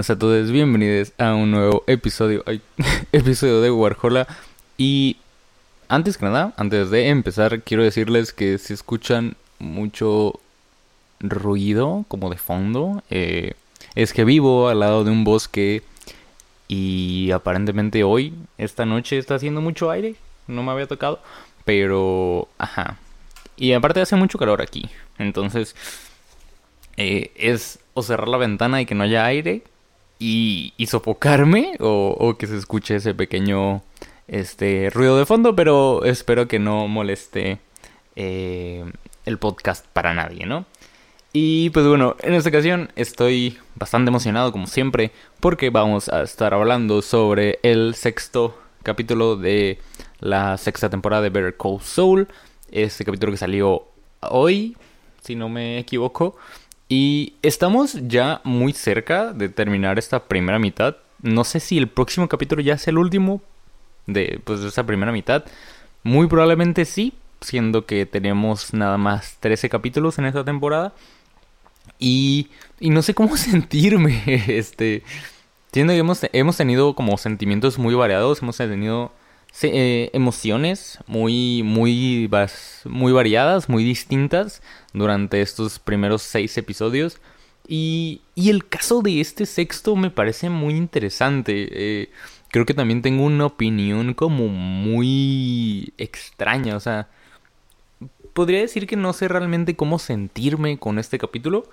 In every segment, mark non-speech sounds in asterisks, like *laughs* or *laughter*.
Buenas a todos, bienvenidos a un nuevo episodio, *laughs* episodio de Warhola. Y antes que nada, antes de empezar, quiero decirles que si escuchan mucho ruido como de fondo, eh, es que vivo al lado de un bosque y aparentemente hoy, esta noche, está haciendo mucho aire. No me había tocado, pero... Ajá. Y aparte hace mucho calor aquí. Entonces, eh, es o cerrar la ventana y que no haya aire y, sofocarme o, que se escuche ese pequeño este ruido de fondo, pero espero que no moleste eh, el podcast para nadie, ¿no? Y pues bueno, en esta ocasión estoy bastante emocionado como siempre porque vamos a estar hablando sobre el sexto capítulo de la sexta temporada de Better Call Soul. Este capítulo que salió hoy, si no me equivoco. Y estamos ya muy cerca de terminar esta primera mitad. No sé si el próximo capítulo ya es el último de, pues, de esta primera mitad. Muy probablemente sí, siendo que tenemos nada más 13 capítulos en esta temporada. Y, y no sé cómo *laughs* sentirme. Este, siendo que hemos, hemos tenido como sentimientos muy variados. Hemos tenido eh, emociones muy, muy, muy variadas, muy distintas durante estos primeros seis episodios. Y, y el caso de este sexto me parece muy interesante. Eh, creo que también tengo una opinión como muy extraña. O sea, podría decir que no sé realmente cómo sentirme con este capítulo.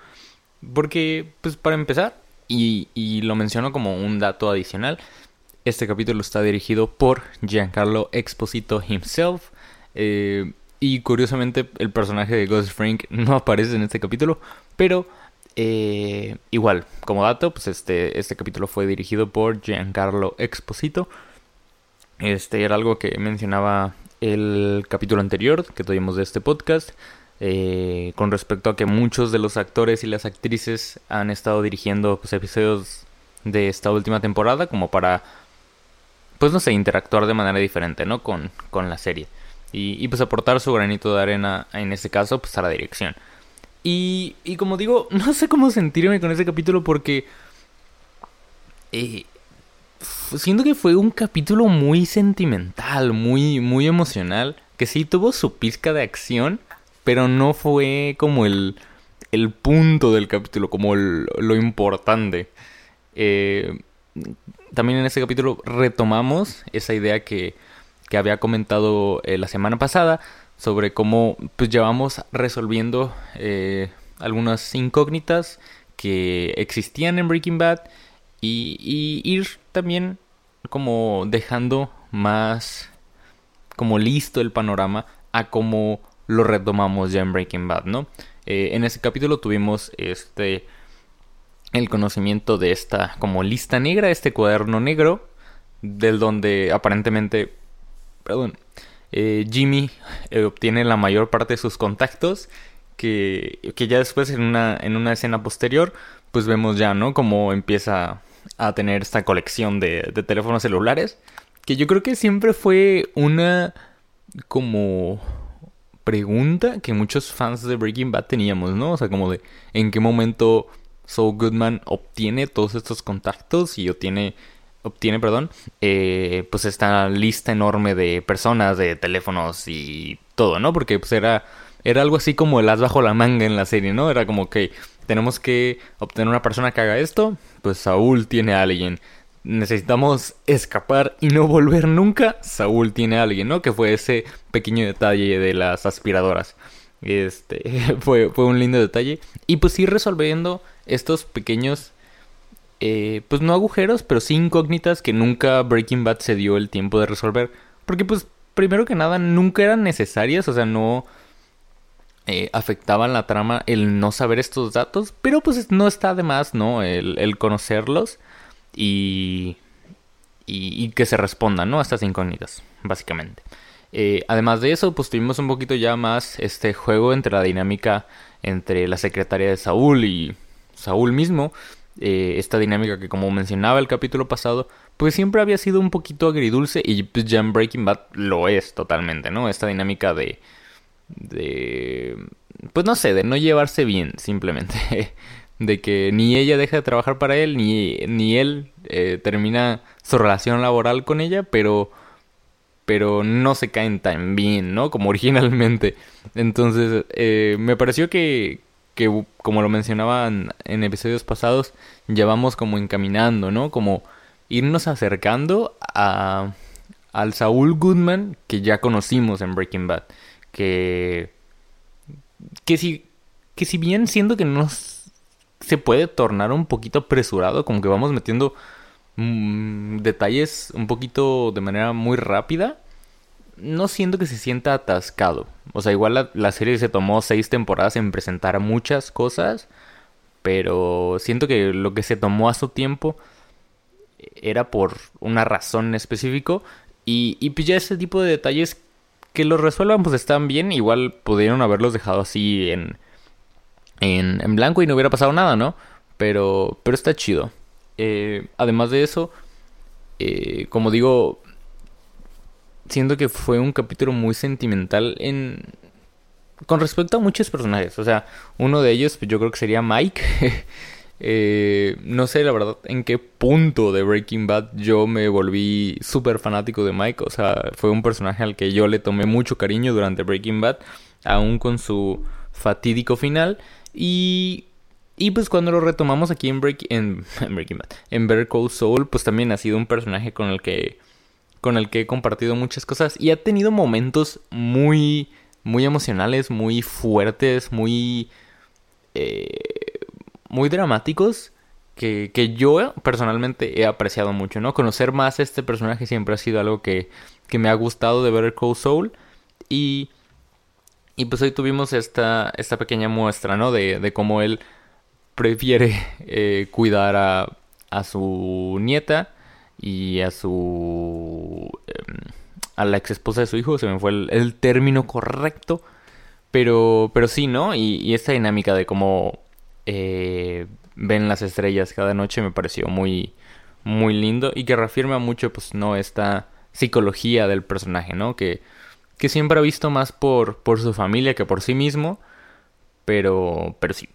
Porque, pues para empezar, y, y lo menciono como un dato adicional, este capítulo está dirigido por Giancarlo Exposito himself. Eh, y curiosamente el personaje de Ghost Frank no aparece en este capítulo. Pero eh, igual, como dato, pues este, este capítulo fue dirigido por Giancarlo Exposito. Este era algo que mencionaba el capítulo anterior que tuvimos de este podcast. Eh, con respecto a que muchos de los actores y las actrices han estado dirigiendo pues, episodios de esta última temporada como para pues no sé, interactuar de manera diferente, ¿no? Con, con la serie. Y, y, pues aportar su granito de arena, en este caso, pues a la dirección. Y, y como digo, *laughs* no sé cómo sentirme con este capítulo porque... Eh, siento que fue un capítulo muy sentimental, muy, muy emocional, que sí tuvo su pizca de acción, pero no fue como el, el punto del capítulo, como lo importante. Eh, también en este capítulo retomamos esa idea que, que había comentado eh, la semana pasada sobre cómo pues llevamos resolviendo eh, algunas incógnitas que existían en Breaking Bad y, y, ir también como dejando más como listo el panorama a cómo lo retomamos ya en Breaking Bad, ¿no? Eh, en ese capítulo tuvimos este el conocimiento de esta como lista negra, este cuaderno negro, del donde aparentemente, perdón, eh, Jimmy eh, obtiene la mayor parte de sus contactos, que, que ya después en una, en una escena posterior, pues vemos ya, ¿no? Como empieza a tener esta colección de, de teléfonos celulares, que yo creo que siempre fue una como pregunta que muchos fans de Breaking Bad teníamos, ¿no? O sea, como de en qué momento Saul Goodman obtiene todos estos contactos y obtiene, obtiene perdón, eh, pues esta lista enorme de personas, de teléfonos y todo, ¿no? Porque pues era, era algo así como el as bajo la manga en la serie, ¿no? Era como que tenemos que obtener una persona que haga esto, pues Saúl tiene a alguien. Necesitamos escapar y no volver nunca, Saúl tiene a alguien, ¿no? Que fue ese pequeño detalle de las aspiradoras. Este *laughs* fue, fue un lindo detalle. Y pues ir resolviendo estos pequeños, eh, pues no agujeros, pero sí incógnitas que nunca Breaking Bad se dio el tiempo de resolver. Porque pues, primero que nada, nunca eran necesarias, o sea, no eh, afectaban la trama el no saber estos datos, pero pues no está de más, ¿no? El, el conocerlos. y, y, que se respondan, ¿no? A estas incógnitas, básicamente. Eh, además de eso, pues tuvimos un poquito ya más este juego entre la dinámica entre la secretaria de Saúl y Saúl mismo. Eh, esta dinámica que como mencionaba el capítulo pasado, pues siempre había sido un poquito agridulce y pues Breaking Bad lo es totalmente, ¿no? Esta dinámica de... de... pues no sé, de no llevarse bien, simplemente. *laughs* de que ni ella deja de trabajar para él, ni, ni él eh, termina su relación laboral con ella, pero pero no se caen tan bien, ¿no? Como originalmente. Entonces, eh, me pareció que, que, como lo mencionaban en episodios pasados, ya vamos como encaminando, ¿no? Como irnos acercando a, al Saúl Goodman que ya conocimos en Breaking Bad. Que, que, si, que si bien siento que no se puede tornar un poquito apresurado, como que vamos metiendo Mm, detalles un poquito de manera muy rápida, no siento que se sienta atascado. O sea, igual la, serie se tomó seis temporadas en presentar muchas cosas, pero siento que lo que se tomó a su tiempo era por una razón en específico. Y, y pues ya ese tipo de detalles que los resuelvan pues están bien. Igual pudieron haberlos dejado así en, en, en blanco y no hubiera pasado nada, ¿no? Pero, pero está chido. Eh, además de eso, eh, como digo, siento que fue un capítulo muy sentimental en con respecto a muchos personajes. O sea, uno de ellos pues, yo creo que sería Mike. *laughs* Eh, no sé la verdad en qué punto de Breaking Bad yo me volví súper fanático de Mike. O sea, fue un personaje al que yo le tomé mucho cariño durante Breaking Bad, aún con su fatídico final. Y y pues cuando lo retomamos aquí en, Break, en, *laughs* Breaking Bad, en Better Call Soul, pues también ha sido un personaje con el que con el que he compartido muchas cosas y ha tenido momentos muy muy emocionales, muy fuertes, muy eh, muy dramáticos que, que, yo personalmente he apreciado mucho, ¿no? Conocer más a este personaje siempre ha sido algo que, que me ha gustado de Better Call Soul y y pues hoy tuvimos esta, esta pequeña muestra, ¿no? De, de cómo él prefiere eh, cuidar a, a, su nieta y a su... Em, a la ex esposa de su hijo, se me fue el, término correcto, pero, pero sí, ¿no? Y, esta dinámica de cómo eh, ven las estrellas cada noche me pareció muy, muy lindo y que reafirma mucho, pues, ¿no? Esta psicología del personaje, ¿no? Que, que siempre ha visto más por, por su familia que por sí mismo, pero, pero sí.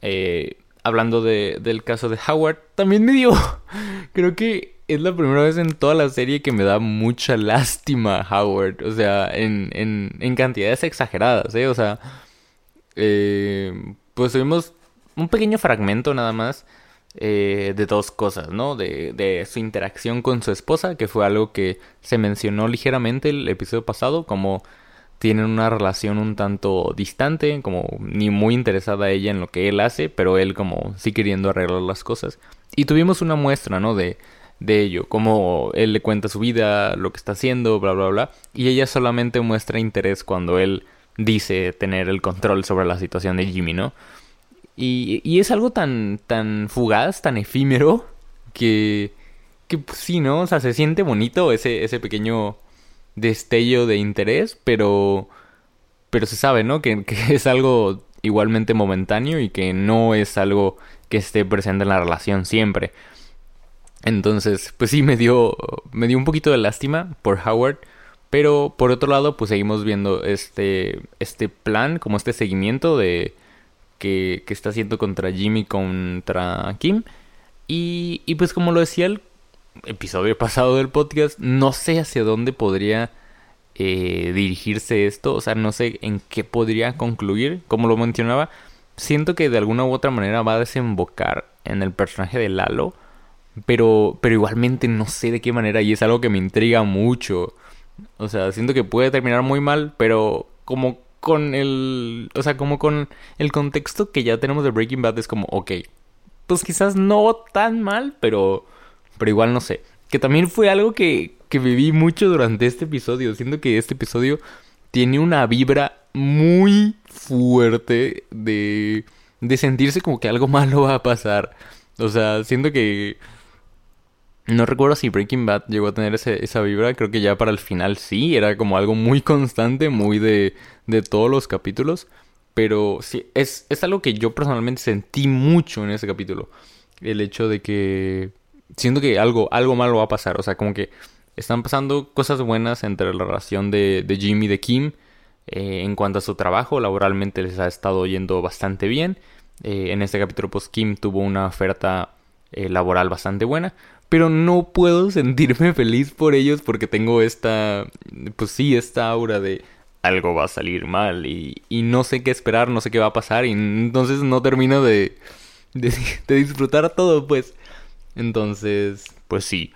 Eh, hablando de, del caso de Howard, también me dio, *laughs* creo que es la primera vez en toda la serie que me da mucha lástima Howard, o sea, en, en, en cantidades exageradas, ¿eh? O sea, eh, pues tuvimos un pequeño fragmento nada más eh, de dos cosas, ¿no? De, de su interacción con su esposa, que fue algo que se mencionó ligeramente el episodio pasado, como tienen una relación un tanto distante, como ni muy interesada ella en lo que él hace, pero él como sí queriendo arreglar las cosas. Y tuvimos una muestra, ¿no? De, de ello, como él le cuenta su vida, lo que está haciendo, bla, bla, bla. Y ella solamente muestra interés cuando él dice tener el control sobre la situación de Jimmy, ¿no? Y, y es algo tan, tan fugaz, tan efímero, que, que pues, sí, ¿no? O sea, se siente bonito ese, ese pequeño destello de interés, pero, pero se sabe, ¿no? Que, *laughs* es algo igualmente momentáneo y que no es algo que esté presente en la relación siempre. Entonces, pues sí, me dio, me dio un poquito de lástima por Howard. Pero por otro lado, pues seguimos viendo este, este plan, como este seguimiento de que, que está haciendo contra Jimmy, contra Kim. Y, y pues como lo decía el episodio *laughs* pasado del podcast, no sé hacia dónde podría eh, dirigirse esto, o sea, no sé en qué podría concluir, como lo mencionaba, siento que de alguna u otra manera va a desembocar en el personaje de Lalo, pero, pero igualmente no sé de qué manera y es algo que me intriga mucho. O sea, siento que puede terminar muy mal, pero como con el, o sea, como con el contexto que ya tenemos de Breaking Bad es como, ok, pues quizás no tan mal, pero pero igual no sé. Que también fue algo que, que viví mucho durante este episodio. Siento que este episodio tiene una vibra muy fuerte de, de sentirse como que algo *laughs* malo va a pasar. O sea, siento que No recuerdo si Breaking Bad llegó a tener esa vibra, creo que ya para el final sí, era como algo muy constante, muy de, de todos los capítulos, pero sí, es, es algo que yo personalmente sentí mucho en ese capítulo, el hecho de que siento que algo, algo malo va a pasar, o sea, como que están pasando cosas buenas entre la relación de, de Jim y de Kim, eh, en cuanto a su trabajo, laboralmente les ha estado yendo bastante bien, eh, en este capítulo pues Kim tuvo una oferta eh, laboral bastante buena, pero no puedo sentirme feliz por ellos porque tengo esta, pues sí, esta aura de algo va a salir mal y, y no sé qué esperar, no sé qué va a pasar y entonces no termino de, de, disfrutar todo, pues. Entonces, pues sí.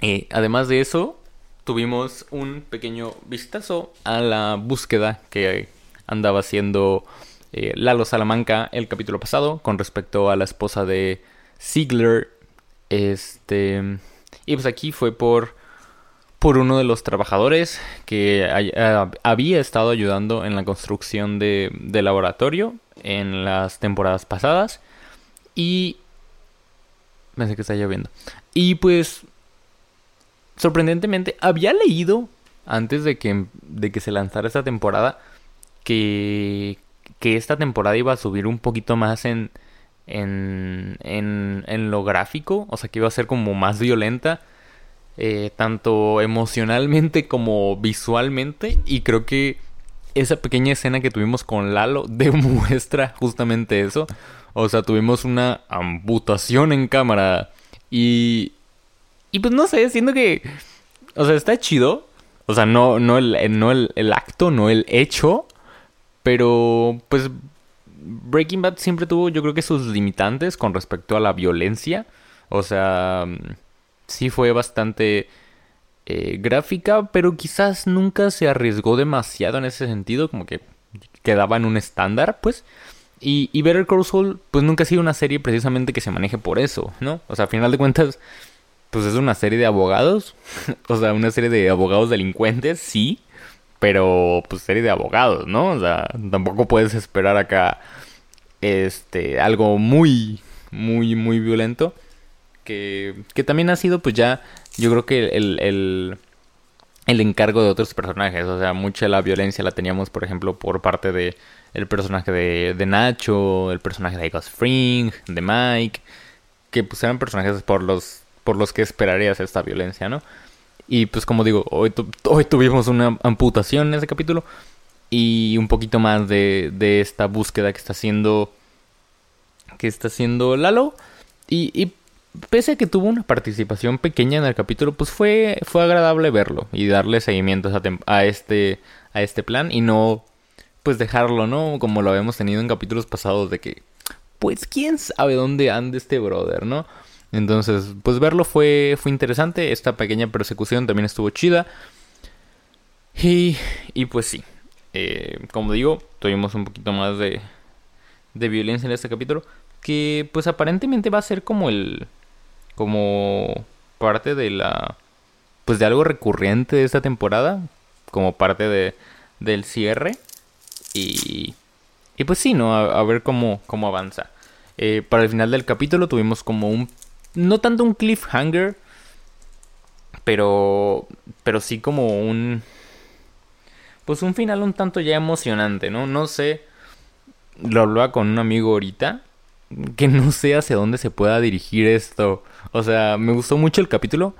Eh, además de eso, tuvimos un pequeño vistazo a la búsqueda que andaba haciendo eh, Lalo Salamanca el capítulo pasado con respecto a la esposa de Ziegler este. Y pues aquí fue por. Por uno de los trabajadores que había estado ayudando en la construcción de, de laboratorio en las temporadas pasadas. Y. Pensé que está lloviendo. Y pues. Sorprendentemente, había leído antes de que, de que se lanzara esta temporada que, que esta temporada iba a subir un poquito más en, en, en, en lo gráfico, o sea que iba a ser como más violenta, eh, tanto emocionalmente como visualmente, y creo que esa pequeña escena que tuvimos con Lalo *laughs* demuestra justamente eso. O sea, tuvimos una amputación en cámara y... Y pues no sé, siento que... O sea, está chido. O sea, no, no, el, no el, el acto, no el hecho. Pero pues Breaking Bad siempre tuvo, yo creo que sus limitantes con respecto a la violencia. O sea, sí fue bastante eh, gráfica, pero quizás nunca se arriesgó demasiado en ese sentido, como que quedaba en un estándar, pues. Y, y Better Call Saul, pues nunca ha sido una serie precisamente que se maneje por eso, ¿no? O sea, a final de cuentas, pues es una serie de abogados. *laughs* o sea, una serie de abogados delincuentes, sí pero pues serie de abogados, ¿no? O sea, tampoco puedes esperar acá este algo muy muy muy violento que, que también ha sido pues ya yo creo que el, el, el encargo de otros personajes, o sea, mucha la violencia la teníamos por ejemplo por parte de el personaje de, de Nacho, el personaje de Gus Fring, de Mike, que pues eran personajes por los por los que esperarías esta violencia, ¿no? Y pues como digo, hoy, hoy tuvimos una amputación en ese capítulo y un poquito más de, de esta búsqueda que está haciendo que está haciendo Lalo. Y, pese a que tuvo una participación pequeña en el capítulo pues fue fue agradable verlo y darle seguimiento a, a este a este plan y no pues dejarlo no como lo habíamos tenido en capítulos pasados de que pues quién sabe dónde anda este brother no entonces, pues verlo fue, fue interesante. Esta pequeña persecución también estuvo chida. Y, y pues sí, eh, como digo, tuvimos un poquito más de, de violencia en este capítulo. Que pues aparentemente va a ser como el... Como parte de la... Pues de algo recurrente de esta temporada. Como parte de, del cierre. Y... Y pues sí, ¿no? A, ver cómo, cómo avanza. Eh, para el final del capítulo tuvimos como un no tanto un cliffhanger, pero, pero sí como un, pues un final un tanto ya emocionante, ¿no? No sé, lo hablaba con un amigo ahorita, que no sé hacia dónde se pueda dirigir esto. O sea, me gustó mucho el capítulo.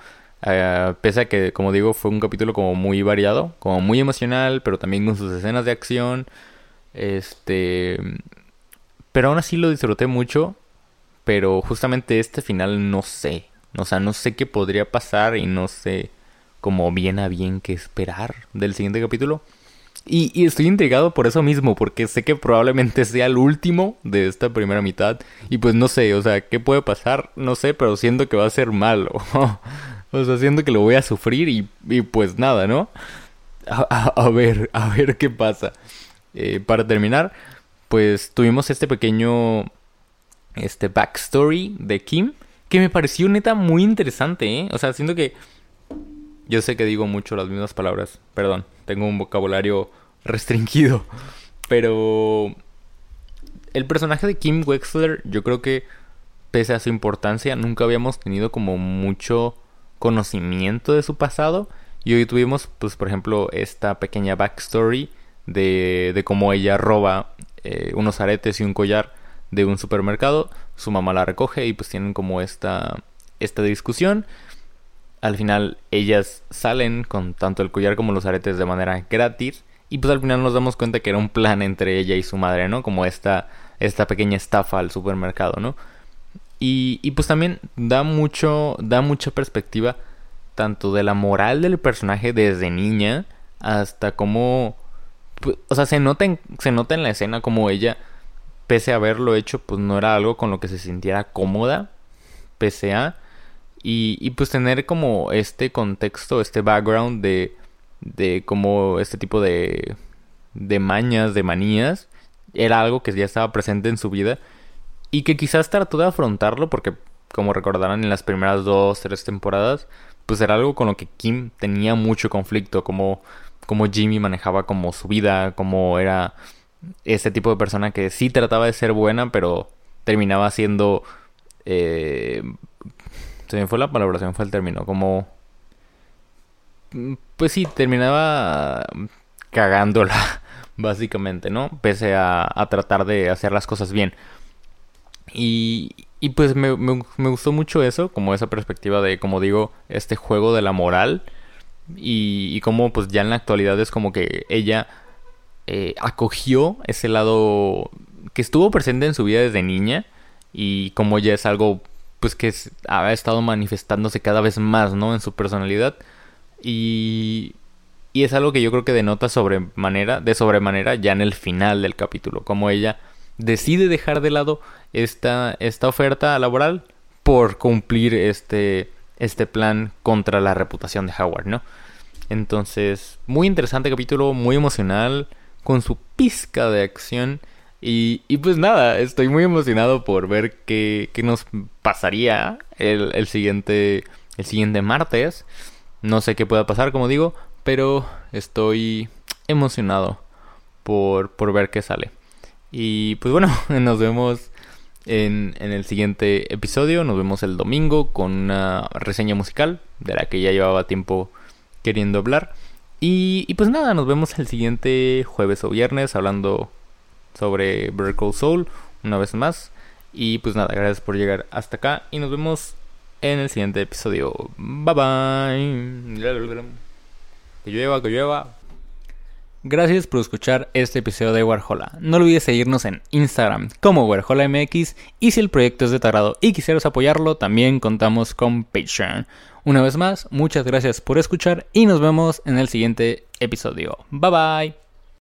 Uh, pese a que, como digo, fue un capítulo como muy variado, como muy emocional, pero también con sus escenas de acción. Este. Pero aún así lo disfruté mucho. Pero justamente este final no sé. O sea, no sé qué podría pasar y no sé como bien a bien qué esperar del siguiente capítulo. Y, estoy intrigado por eso mismo, porque sé que probablemente sea el último de esta primera mitad. Y pues no sé, o sea, ¿qué puede pasar? No sé, pero siento que va a ser malo. *laughs* o sea, siento que lo voy a sufrir y, pues nada, ¿no? A, ver, a ver qué pasa. Eh, para terminar, pues tuvimos este pequeño este backstory de Kim, que me pareció neta muy interesante, ¿eh? O sea, siento que... Yo sé que digo mucho las mismas palabras, perdón, tengo un vocabulario restringido, *laughs* pero... El personaje de Kim Wexler yo creo que pese a su importancia, nunca habíamos tenido como mucho conocimiento de su pasado. Y hoy tuvimos, pues, por ejemplo, esta pequeña backstory de, de cómo ella roba eh, unos aretes y un collar de un supermercado. Su mamá la recoge y pues tienen como esta, esta discusión. Al final ellas salen con tanto el collar como los aretes de manera gratis. Y pues al final nos damos cuenta que era un plan entre ella y su madre, ¿no? Como esta, esta pequeña estafa al supermercado, ¿no? Y, y pues también da mucho, da mucha perspectiva tanto de la moral del personaje desde niña hasta cómo o sea, se nota, en, se nota en la escena como ella, pese a haberlo hecho, pues no era algo con lo que se sintiera cómoda, pese a. Y, y pues tener como este contexto, este background de, de como este tipo de, de mañas, de manías, era algo que ya estaba presente en su vida y que quizás trató de afrontarlo porque, como recordarán en las primeras dos, tres temporadas, pues era algo con lo que Kim tenía mucho conflicto, como cómo Jimmy manejaba como su vida, cómo era ese tipo de persona que sí trataba de ser buena, pero terminaba siendo... Eh, se me fue la palabra, se me fue el término, como... Pues sí, terminaba cagándola, *laughs* básicamente, ¿no? Pese a, a tratar de hacer las cosas bien. Y, y pues me, me, me, gustó mucho eso, como esa perspectiva de, como digo, este juego de la moral y, y como pues ya en la actualidad es como que ella eh, acogió ese lado que estuvo presente en su vida desde niña y como ya es algo pues que ha estado manifestándose cada vez más, ¿no? En su personalidad y, y es algo que yo creo que denota sobremanera, de sobremanera ya en el final del capítulo, como ella decide dejar de lado esta, esta oferta laboral por cumplir este este plan contra la reputación de Howard, ¿no? Entonces, muy interesante capítulo, muy emocional, con su pizca de acción. Y, y pues nada, estoy muy emocionado por ver qué, qué nos pasaría el, el, siguiente, el siguiente martes. No sé qué pueda pasar, como digo, pero estoy emocionado por, por ver qué sale. Y pues bueno, *laughs* nos vemos en, en, el siguiente episodio. Nos vemos el domingo con una reseña musical de la que ya llevaba tiempo queriendo hablar. Y, pues nada, nos vemos el siguiente jueves o viernes hablando sobre Vertical Soul una vez más. Y pues nada, gracias por llegar hasta acá y nos vemos en el siguiente episodio. Bye bye. Que llueva, que llueva. Gracias por escuchar este episodio de Warhola. No olvides seguirnos en Instagram como WarholaMX y si el proyecto es de tu y quisieras apoyarlo, también contamos con Patreon. Una vez más, muchas gracias por escuchar y nos vemos en el siguiente episodio. Bye bye.